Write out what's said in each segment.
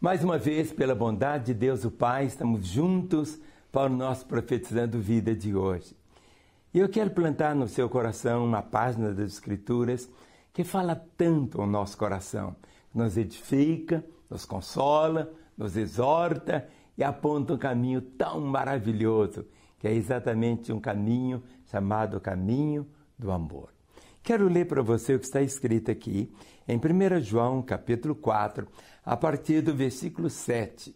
Mais uma vez, pela bondade de Deus o Pai, estamos juntos para o nosso Profetizando Vida de hoje. E eu quero plantar no seu coração uma página das Escrituras que fala tanto ao nosso coração, nos edifica, nos consola, nos exorta e aponta um caminho tão maravilhoso, que é exatamente um caminho chamado caminho do amor. Quero ler para você o que está escrito aqui em 1 João, capítulo 4, a partir do versículo 7.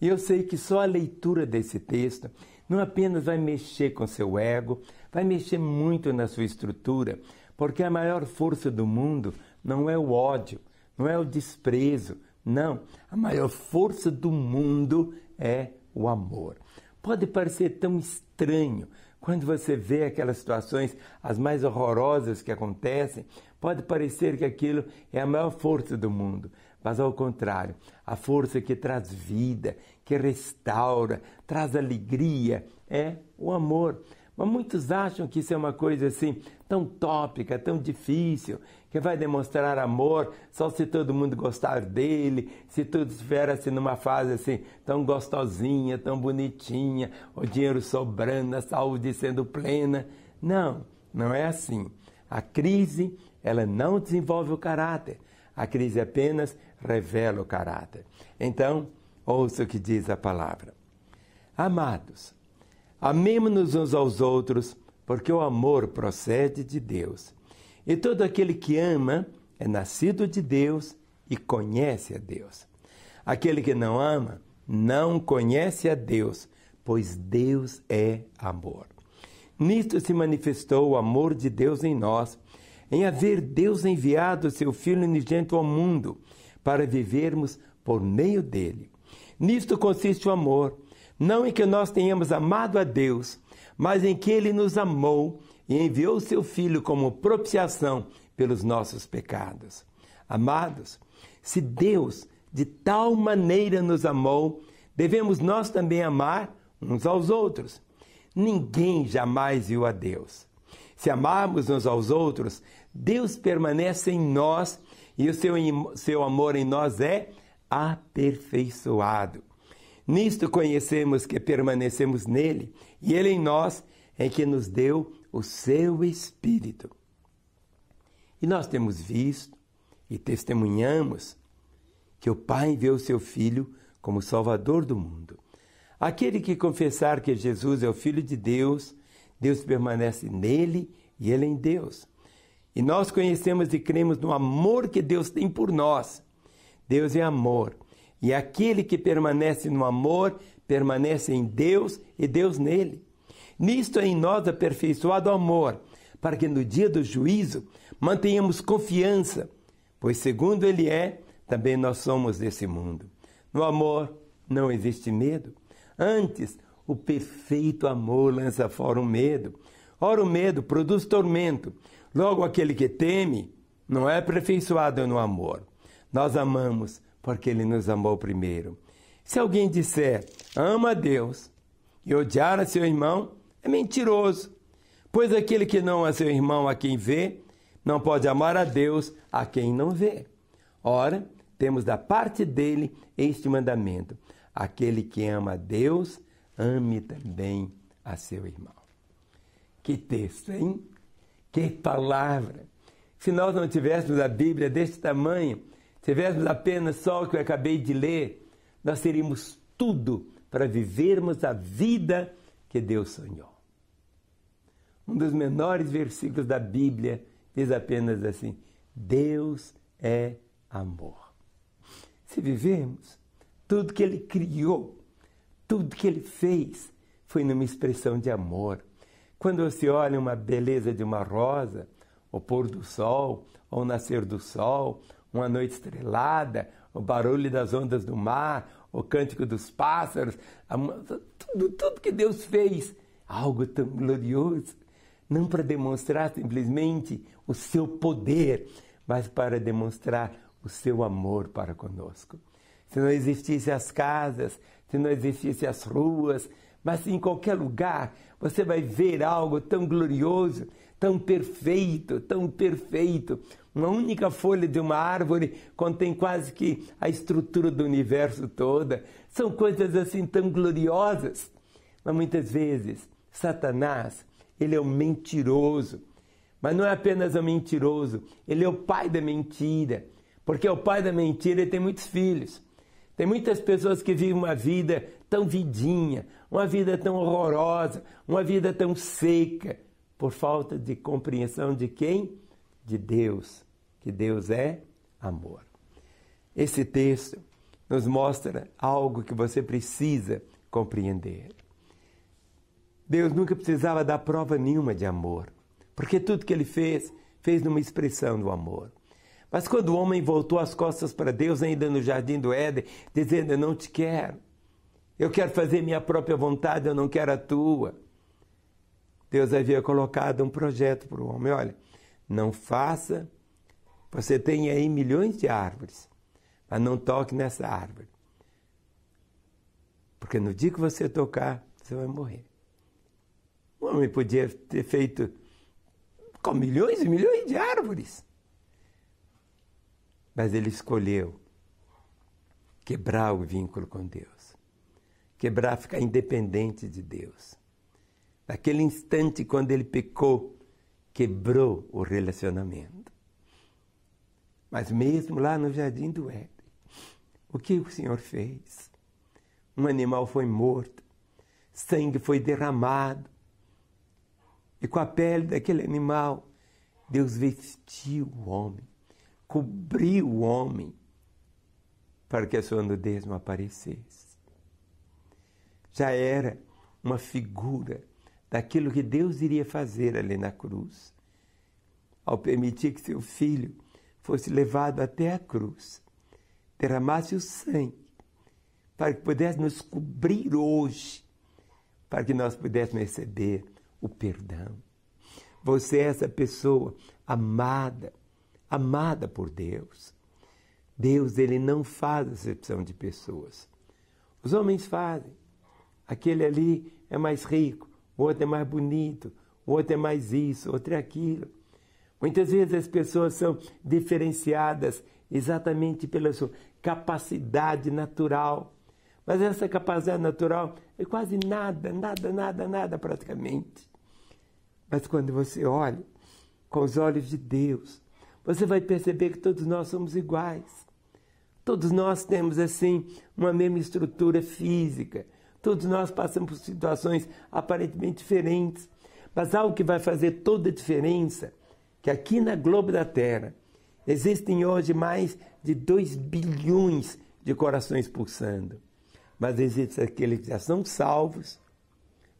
E eu sei que só a leitura desse texto não apenas vai mexer com seu ego, vai mexer muito na sua estrutura, porque a maior força do mundo não é o ódio, não é o desprezo, não. A maior força do mundo é o amor. Pode parecer tão estranho quando você vê aquelas situações, as mais horrorosas que acontecem, pode parecer que aquilo é a maior força do mundo. Mas ao contrário, a força que traz vida, que restaura, traz alegria, é o amor. Mas muitos acham que isso é uma coisa assim tão tópica, tão difícil, que vai demonstrar amor só se todo mundo gostar dele, se tudo estiver assim numa fase assim tão gostosinha, tão bonitinha, o dinheiro sobrando, a saúde sendo plena. Não, não é assim. A crise, ela não desenvolve o caráter. A crise apenas revela o caráter. Então, ouça o que diz a palavra. Amados, amemos-nos uns aos outros, porque o amor procede de Deus. E todo aquele que ama é nascido de Deus e conhece a Deus. Aquele que não ama não conhece a Deus, pois Deus é amor. Nisto se manifestou o amor de Deus em nós em haver Deus enviado seu Filho unigênito ao mundo para vivermos por meio dele. Nisto consiste o amor, não em que nós tenhamos amado a Deus, mas em que ele nos amou e enviou seu Filho como propiciação pelos nossos pecados. Amados, se Deus de tal maneira nos amou, devemos nós também amar uns aos outros. Ninguém jamais viu a Deus. Se amarmos uns aos outros, Deus permanece em nós e o seu, seu amor em nós é aperfeiçoado. Nisto conhecemos que permanecemos nele e ele em nós, em que nos deu o seu Espírito. E nós temos visto e testemunhamos que o Pai enviou o seu Filho como Salvador do mundo. Aquele que confessar que Jesus é o Filho de Deus, Deus permanece nele e ele em Deus. E nós conhecemos e cremos no amor que Deus tem por nós. Deus é amor. E aquele que permanece no amor, permanece em Deus e Deus nele. Nisto é em nós aperfeiçoado o amor, para que no dia do juízo mantenhamos confiança, pois segundo ele é, também nós somos desse mundo. No amor não existe medo. Antes, o perfeito amor lança fora o medo. Ora, o medo produz tormento. Logo, aquele que teme não é aperfeiçoado no amor. Nós amamos porque ele nos amou primeiro. Se alguém disser ama a Deus e odiar a seu irmão, é mentiroso. Pois aquele que não ama seu irmão a quem vê, não pode amar a Deus a quem não vê. Ora, temos da parte dele este mandamento: aquele que ama a Deus, ame também a seu irmão. Que texto, hein? Que palavra! Se nós não tivéssemos a Bíblia deste tamanho, tivéssemos apenas só o que eu acabei de ler, nós teríamos tudo para vivermos a vida que Deus sonhou. Um dos menores versículos da Bíblia diz apenas assim: Deus é amor. Se vivemos, tudo que Ele criou, tudo que Ele fez, foi numa expressão de amor. Quando você olha uma beleza de uma rosa, o pôr do sol, ou nascer do sol, uma noite estrelada, o barulho das ondas do mar, o cântico dos pássaros, tudo, tudo que Deus fez, algo tão glorioso, não para demonstrar simplesmente o seu poder, mas para demonstrar o seu amor para conosco. Se não existissem as casas, se não existissem as ruas, mas em qualquer lugar você vai ver algo tão glorioso, tão perfeito, tão perfeito. Uma única folha de uma árvore contém quase que a estrutura do universo toda. São coisas assim tão gloriosas. Mas muitas vezes, Satanás, ele é um mentiroso. Mas não é apenas um mentiroso, ele é o pai da mentira. Porque o pai da mentira ele tem muitos filhos. Tem muitas pessoas que vivem uma vida tão vidinha, uma vida tão horrorosa, uma vida tão seca, por falta de compreensão de quem? De Deus, que Deus é amor. Esse texto nos mostra algo que você precisa compreender. Deus nunca precisava dar prova nenhuma de amor, porque tudo que ele fez, fez numa expressão do amor. Mas quando o homem voltou as costas para Deus, ainda no jardim do Éden, dizendo: Eu não te quero, eu quero fazer minha própria vontade, eu não quero a tua. Deus havia colocado um projeto para o homem: olha, não faça, você tem aí milhões de árvores, mas não toque nessa árvore. Porque no dia que você tocar, você vai morrer. O homem podia ter feito com milhões e milhões de árvores. Mas ele escolheu quebrar o vínculo com Deus, quebrar, ficar independente de Deus. Naquele instante, quando ele pecou, quebrou o relacionamento. Mas mesmo lá no jardim do Éden, o que o Senhor fez? Um animal foi morto, sangue foi derramado, e com a pele daquele animal, Deus vestiu o homem cobriu o homem para que a sua nudez não aparecesse. Já era uma figura daquilo que Deus iria fazer ali na cruz, ao permitir que seu filho fosse levado até a cruz, derramasse o sangue, para que pudesse nos cobrir hoje, para que nós pudéssemos receber o perdão. Você é essa pessoa amada, amada por Deus. Deus ele não faz acepção de pessoas. Os homens fazem. Aquele ali é mais rico, o outro é mais bonito, o outro é mais isso, o outro é aquilo. Muitas vezes as pessoas são diferenciadas exatamente pela sua capacidade natural. Mas essa capacidade natural é quase nada, nada, nada, nada praticamente. Mas quando você olha com os olhos de Deus, você vai perceber que todos nós somos iguais. Todos nós temos, assim, uma mesma estrutura física. Todos nós passamos por situações aparentemente diferentes. Mas algo que vai fazer toda a diferença, que aqui na globo da Terra existem hoje mais de 2 bilhões de corações pulsando. Mas existem aqueles que já são salvos,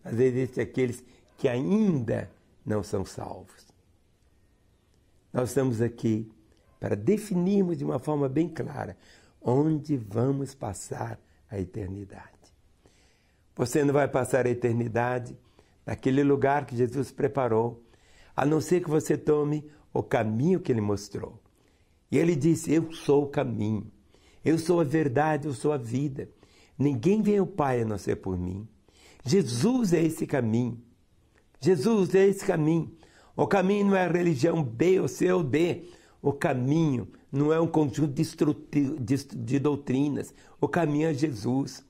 mas existem aqueles que ainda não são salvos. Nós estamos aqui para definirmos de uma forma bem clara onde vamos passar a eternidade. Você não vai passar a eternidade naquele lugar que Jesus preparou, a não ser que você tome o caminho que ele mostrou. E ele disse: Eu sou o caminho, eu sou a verdade, eu sou a vida. Ninguém vem ao Pai a não ser por mim. Jesus é esse caminho. Jesus é esse caminho. O caminho não é a religião B ou C ou D. O caminho não é um conjunto de, de, de doutrinas. O caminho é Jesus.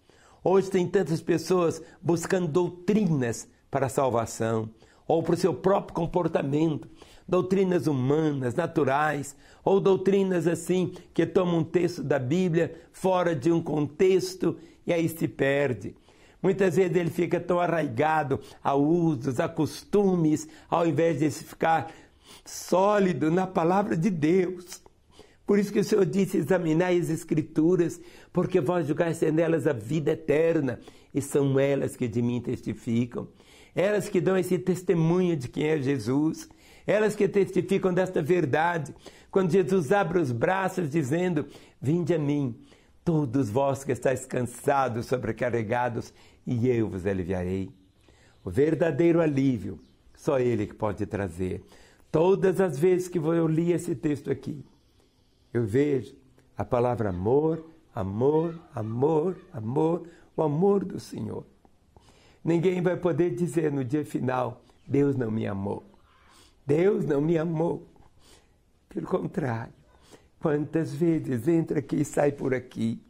Hoje tem tantas pessoas buscando doutrinas para a salvação, ou para o seu próprio comportamento, doutrinas humanas, naturais, ou doutrinas assim que tomam um texto da Bíblia fora de um contexto e aí se perde. Muitas vezes ele fica tão arraigado a usos, a costumes, ao invés de ficar sólido na palavra de Deus. Por isso que o Senhor disse: examinai as Escrituras, porque vós julgais nelas a vida eterna, e são elas que de mim testificam. Elas que dão esse testemunho de quem é Jesus, elas que testificam desta verdade. Quando Jesus abre os braços dizendo: Vinde a mim, Todos vós que estáis cansados, sobrecarregados, e eu vos aliviarei. O verdadeiro alívio, só Ele que pode trazer. Todas as vezes que eu li esse texto aqui, eu vejo a palavra amor, amor, amor, amor, o amor do Senhor. Ninguém vai poder dizer no dia final: Deus não me amou. Deus não me amou. Pelo contrário, quantas vezes entra aqui e sai por aqui.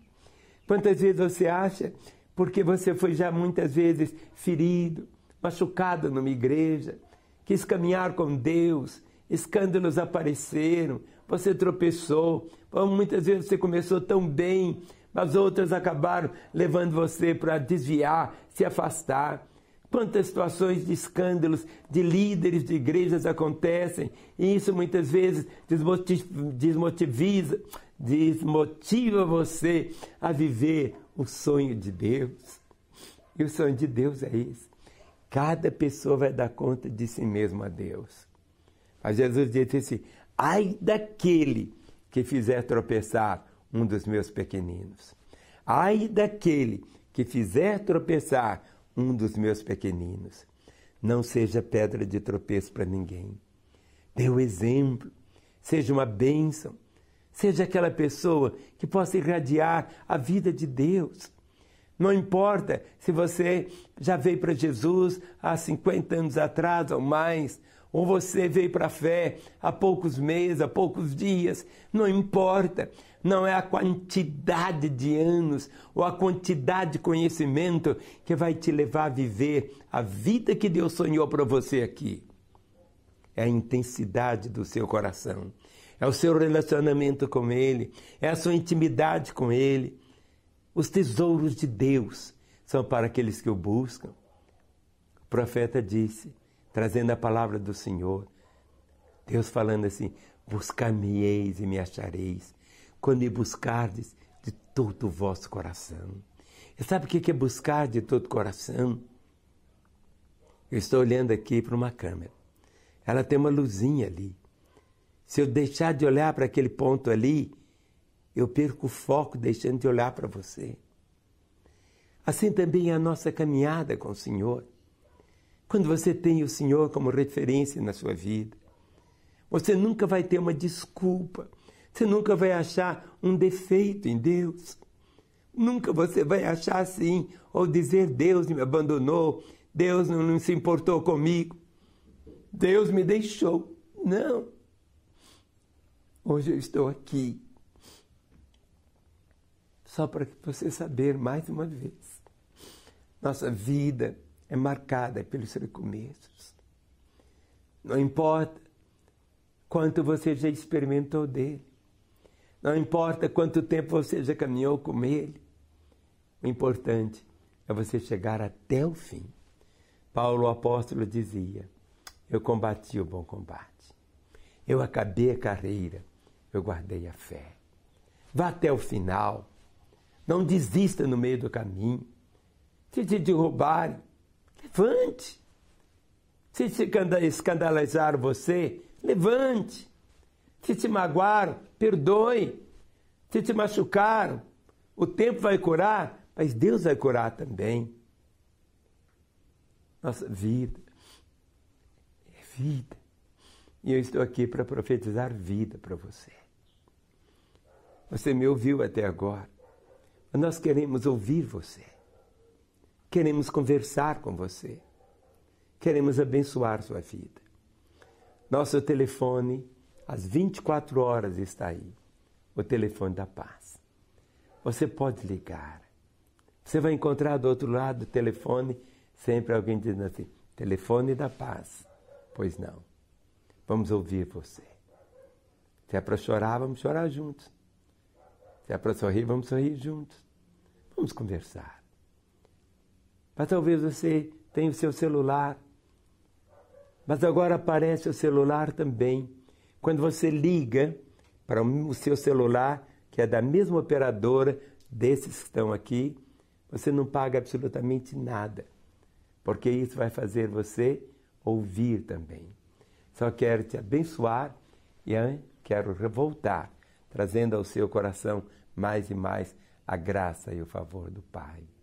Quantas vezes você acha, porque você foi já muitas vezes ferido, machucado numa igreja, quis caminhar com Deus, escândalos apareceram, você tropeçou, muitas vezes você começou tão bem, mas outras acabaram levando você para desviar, se afastar. Quantas situações de escândalos de líderes de igrejas acontecem, e isso muitas vezes desmotiva, desmotiva você a viver o sonho de Deus. E o sonho de Deus é esse. Cada pessoa vai dar conta de si mesmo a Deus. Mas Jesus disse assim: ai daquele que fizer tropeçar um dos meus pequeninos. Ai daquele que fizer tropeçar um dos meus pequeninos. Não seja pedra de tropeço para ninguém. Dê o exemplo. Seja uma bênção. Seja aquela pessoa que possa irradiar a vida de Deus. Não importa se você já veio para Jesus há 50 anos atrás ou mais, ou você veio para a fé há poucos meses, há poucos dias, não importa. Não é a quantidade de anos ou a quantidade de conhecimento que vai te levar a viver a vida que Deus sonhou para você aqui. É a intensidade do seu coração, é o seu relacionamento com Ele, é a sua intimidade com Ele os tesouros de Deus são para aqueles que o buscam. O profeta disse, trazendo a palavra do Senhor, Deus falando assim: Buscar-me-eis e me achareis, quando me buscardes de todo o vosso coração. E sabe o que é buscar de todo o coração? Eu estou olhando aqui para uma câmera. Ela tem uma luzinha ali. Se eu deixar de olhar para aquele ponto ali, eu perco o foco deixando de olhar para você. Assim também é a nossa caminhada com o Senhor. Quando você tem o Senhor como referência na sua vida, você nunca vai ter uma desculpa, você nunca vai achar um defeito em Deus. Nunca você vai achar assim, ou dizer Deus me abandonou, Deus não, não se importou comigo, Deus me deixou. Não. Hoje eu estou aqui só para você saber mais uma vez. Nossa vida é marcada pelos recomeços. Não importa quanto você já experimentou dele. Não importa quanto tempo você já caminhou com ele. O importante é você chegar até o fim. Paulo o apóstolo dizia: Eu combati o bom combate. Eu acabei a carreira. Eu guardei a fé. Vá até o final. Não desista no meio do caminho. Se te derrubarem, levante. Se te escandalizaram você, levante. Se te magoaram, perdoe. Se te machucaram, o tempo vai curar, mas Deus vai curar também. Nossa vida é vida. E eu estou aqui para profetizar vida para você. Você me ouviu até agora. Nós queremos ouvir você. Queremos conversar com você. Queremos abençoar sua vida. Nosso telefone, às 24 horas, está aí o telefone da paz. Você pode ligar. Você vai encontrar do outro lado do telefone sempre alguém dizendo assim: telefone da paz. Pois não. Vamos ouvir você. Se é para chorar, vamos chorar juntos. Se é para sorrir, vamos sorrir juntos. Vamos conversar. Mas talvez você tenha o seu celular, mas agora aparece o celular também. Quando você liga para o seu celular, que é da mesma operadora desses que estão aqui, você não paga absolutamente nada, porque isso vai fazer você ouvir também. Só quero te abençoar e quero revoltar, trazendo ao seu coração mais e mais a graça e o favor do Pai.